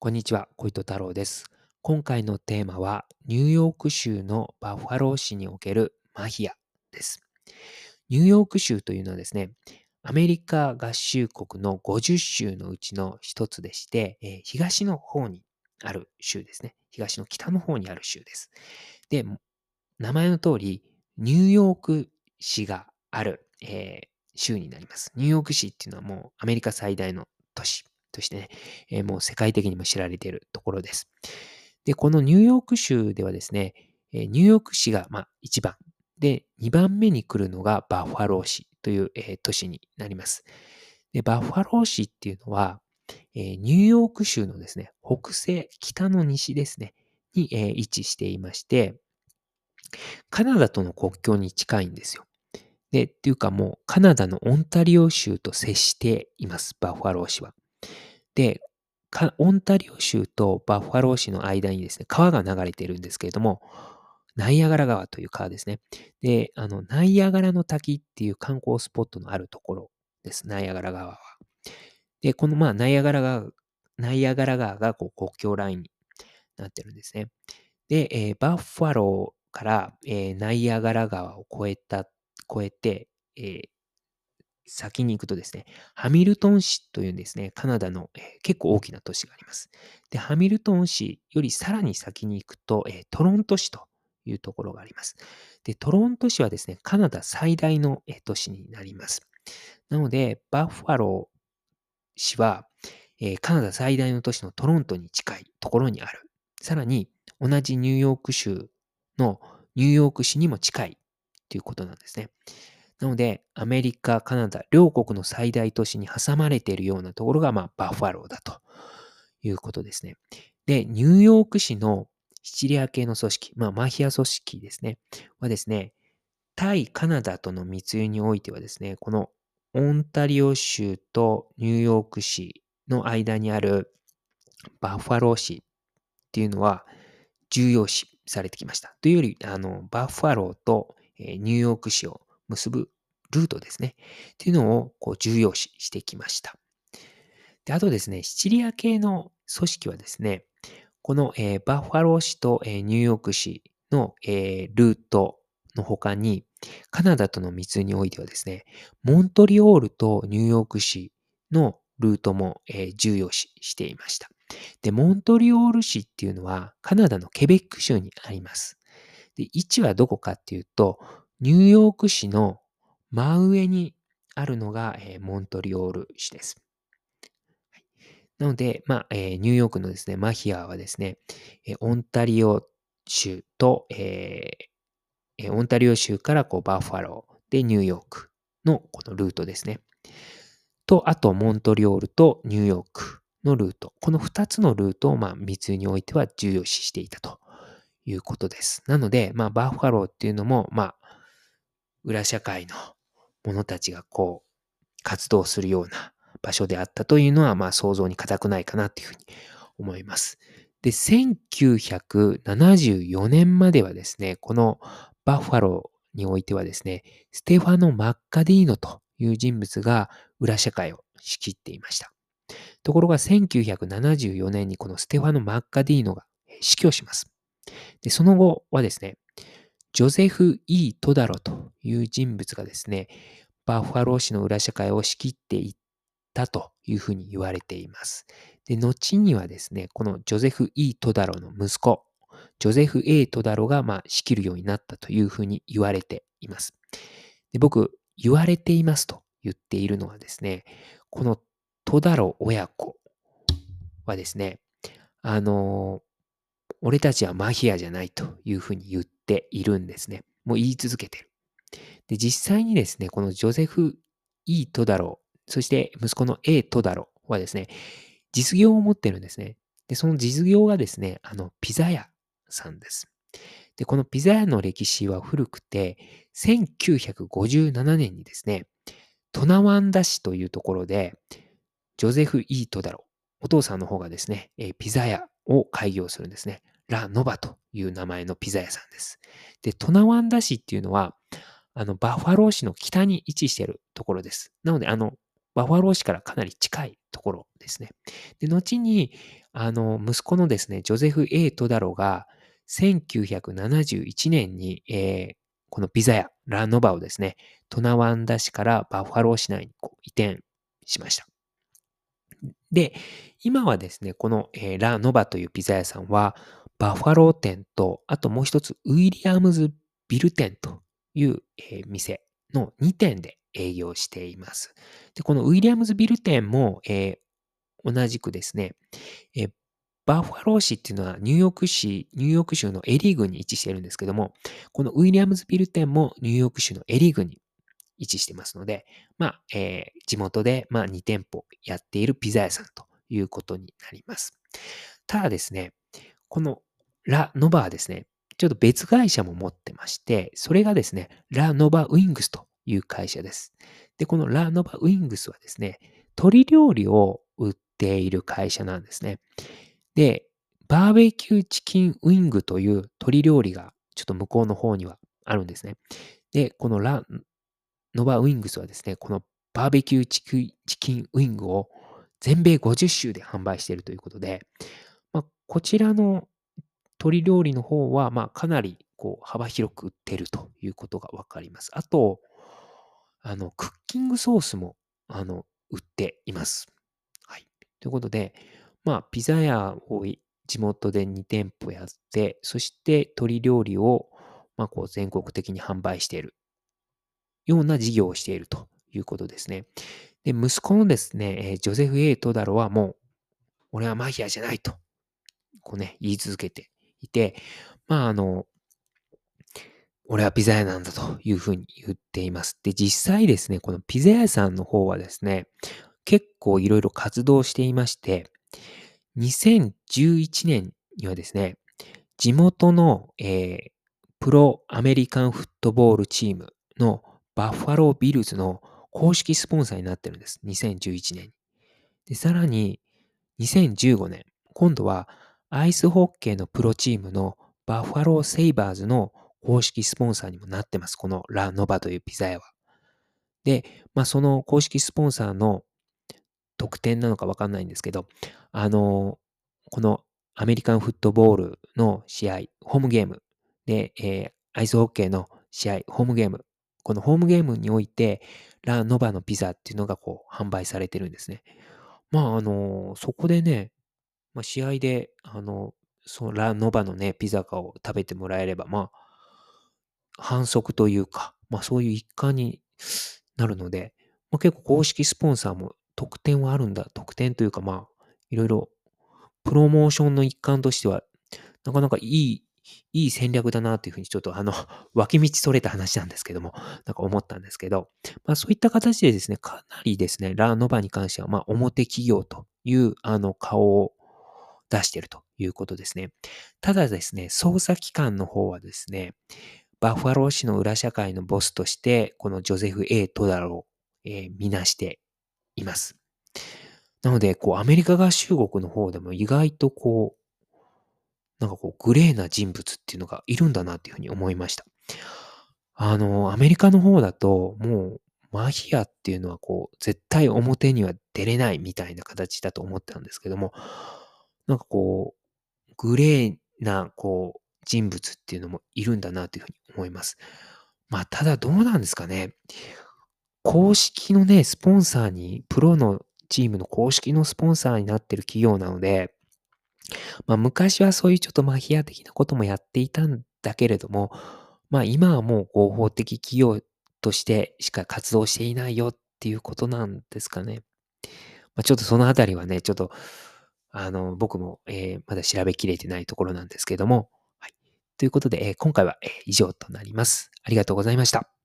こんにちは、小糸太郎です。今回のテーマは、ニューヨーク州のバッファロー市におけるマヒアです。ニューヨーク州というのはですね、アメリカ合衆国の50州のうちの一つでして、えー東の方にある州ですね。東の北の方にある州です。で、名前の通り、ニューヨーク市がある、えー州になります。ニューヨーク市っていうのはもうアメリカ最大の都市としてね、えーもう世界的にも知られているところです。で、このニューヨーク州ではですね、えーニューヨーク市がまあ1番。で、2番目に来るのがバッファロー市という、えー都市になります。で、バッファロー市っていうのは、えーニューヨーク州のですね、北西、北の西ですね、に、えー位置していまして、カナダとの国境に近いんですよ。で、っていうかもうカナダのオンタリオ州と接しています、バッファロー市は。で、オンタリオ州とバッファロー市の間にですね、川が流れているんですけれども、ナイアガラ川という川ですね。で、あの、ナイアガラの滝っていう観光スポットのあるところです、ナイアガラ川は。で、このまあ、ナイアガラ川、ナイアガラ川がこう国境ラインになってるんですね。で、えーバッファローから、えーナイアガラ川を越えた、越えて、えー先に行くとですね、ハミルトン市というですね、カナダの、えー結構大きな都市があります。で、ハミルトン市よりさらに先に行くと、えートロント市というところがあります。で、トロント市はですね、カナダ最大のえー都市になります。なので、バッファロー市は、えカナダ最大の都市のトロントに近いところにある。さらに、同じニューヨーク州のニューヨーク市にも近いということなんですね。なので、アメリカ、カナダ、両国の最大都市に挟まれているようなところが、まあ、バッファローだということですね。で、ニューヨーク市のシチリア系の組織、まあ、マフィア組織ですね、はですね、対カナダとの密輸においてはですね、このオンタリオ州とニューヨーク市の間にあるバッファロー市っていうのは重要視されてきました。というより、あの、バッファローと、ニューヨーク市を結ぶルートですね。っていうのをこう重要視してきました。で、あとですね、シチリア系の組織はですね、この、えーバッファロー市と、えーニューヨーク市の、えールートの他に、カナダとの密においてはですね、モントリオールとニューヨーク市のルートも、えー重要視していました。で、モントリオール市っていうのはカナダのケベック州にあります。で、位置はどこかっていうと、ニューヨーク市の真上にあるのが、えーモントリオール市です。はいなので、まあ、えーニューヨークのですね、マヒアはですね、えーオンタリオ州と、えーオンタリオ州からこうバッファローでニューヨークのこのルートですね。と、あとモントリオールとニューヨークのルート。この2つのルートをまあ密輸においては重要視していたということです。なので、まあ、バッファローっていうのも、まあ、裏社会の者たちがこう活動するような場所であったというのは、まあ想像に難くないかなというふうに思います。で、1974年まではですね、このバッファローにおいてはですね、ステファノ・マッカディーノという人物が裏社会を仕切っていました。ところが1974年にこのステファノ・マッカディーノが死去します。で、その後はですね、ジョゼフ・イー・トダロという人物がですね、バッファロー市の裏社会を仕切っていったというふうに言われています。で、後にはですね、このジョゼフ・イー・トダロの息子、ジョゼフ・ A・ トダロがまあ仕切るようになったというふうに言われています。で僕、言われていますと言っているのはですね、このトダロ親子はですね、あの俺たちはマヒアじゃないというふうに言っているんですね。もう言い続けてる。で、実際にですね、このジョゼフ・イー・トダロ、そして息子の A・ トダロはですね、実業を持ってるんですね。で、その実業がですね、あの、ピザ屋さんです。で、このピザ屋の歴史は古くて、1957年にですね、トナワンダ市というところで、ジョゼフ・イートダロ、お父さんの方がですね、えピザ屋を開業するんですね。ラ・ノバという名前のピザ屋さんです。で、トナワンダ市っていうのは、あの、バッファロー市の北に位置しているところです。なので、あの、バファロー市からかなり近いところですね。で、後に、あの、息子のですね、ジョゼフ・ A・ トダロが、1971年に、えー、このピザ屋、ラ・ノバをですね、トナワンダ市からバファロー市内にこう移転しました。で、今はですね、この、えー、ラ・ノバというピザ屋さんは、バファロー店と、あともう一つ、ウィリアムズビル店という、え、店の2店で営業しています。で、このウィリアムズビル店も、えー、同じくですね、えー、バファロー市っていうのはニューヨーク市、ニューヨーク州のエリー郡に位置してるんですけども、このウィリアムズビル店もニューヨーク州のエリー郡に位置してますので、まあ、えー、地元で、まあ、2店舗やっているピザ屋さんということになります。ただですね、このラ・ノバはですね、ちょっと別会社も持ってまして、それがですね、ラ・ノバ・ウィングスという会社です。で、このラ・ノバ・ウィングスはですね、鶏料理を売っている会社なんですね。で、バーベキューチキンウィングという鶏料理がちょっと向こうの方にはあるんですね。で、このラ・ノバ・ウィングスはですね、このバーベキューチキンウィングを全米50州で販売しているということで、まあ、こちらの鶏料理の方は、まあ、かなりこう幅広く売ってるということがわかります。あと、あの、クッキングソースも、あの、売っています。はい。ということで、まあ、ピザ屋を地元で2店舗やって、そして鶏料理を、まあ、こう全国的に販売しているような事業をしているということですね。で、息子のですね、ジョゼフ・エイトダロはもう、俺はマヒアじゃないと、こうね、言い続けていて、まあ、あの、俺はピザ屋なんだというふうに言っています。で、実際ですね、このピザ屋さんの方はですね、結構いろいろ活動していまして、2011年にはですね、地元の、えー、プロアメリカンフットボールチームのバッファロービルズの公式スポンサーになってるんです。2011年に。で、さらに2015年、今度はアイスホッケーのプロチームのバッファローセイバーズの公式スポンサーにもなってます。このラ・ノバというピザ屋は。で、まあ、その公式スポンサーの特典なのかわかんないんですけど、あの、このアメリカンフットボールの試合、ホームゲームで、えー、アイスホッケーの試合、ホームゲーム、このホームゲームにおいて、ラ・ノバのピザっていうのがこう販売されてるんですね。まあ、あの、そこでね、まあ、試合で、あの、そのラ・ノバのね、ピザかを食べてもらえれば、まあ、反則というか、まあそういう一環になるので、まあ、結構公式スポンサーも特典はあるんだ。特典というかまあ、いろいろプロモーションの一環としては、なかなかいい、いい戦略だなというふうにちょっとあの、脇道それた話なんですけども、なんか思ったんですけど、まあそういった形でですね、かなりですね、ラーノバに関しては、まあ表企業というあの顔を出しているということですね。ただですね、捜査機関の方はですね、バッファロー市の裏社会のボスとして、このジョゼフ・ A・ トダロを、えー、みなしています。なので、こう、アメリカ合衆国の方でも意外とこう、なんかこう、グレーな人物っていうのがいるんだなっていうふうに思いました。あの、アメリカの方だと、もう、マヒアっていうのはこう、絶対表には出れないみたいな形だと思ったんですけども、なんかこう、グレーな、こう、人物っていうのもいるんだなというふうに思います。まあ、ただどうなんですかね。公式のね、スポンサーに、プロのチームの公式のスポンサーになってる企業なので、まあ、昔はそういうちょっとマヒア的なこともやっていたんだけれども、まあ、今はもう合法的企業としてしか活動していないよっていうことなんですかね。まあ、ちょっとそのあたりはね、ちょっと、あの、僕も、えー、まだ調べきれてないところなんですけども、はいということで、え今回はえ以上となります。ありがとうございました。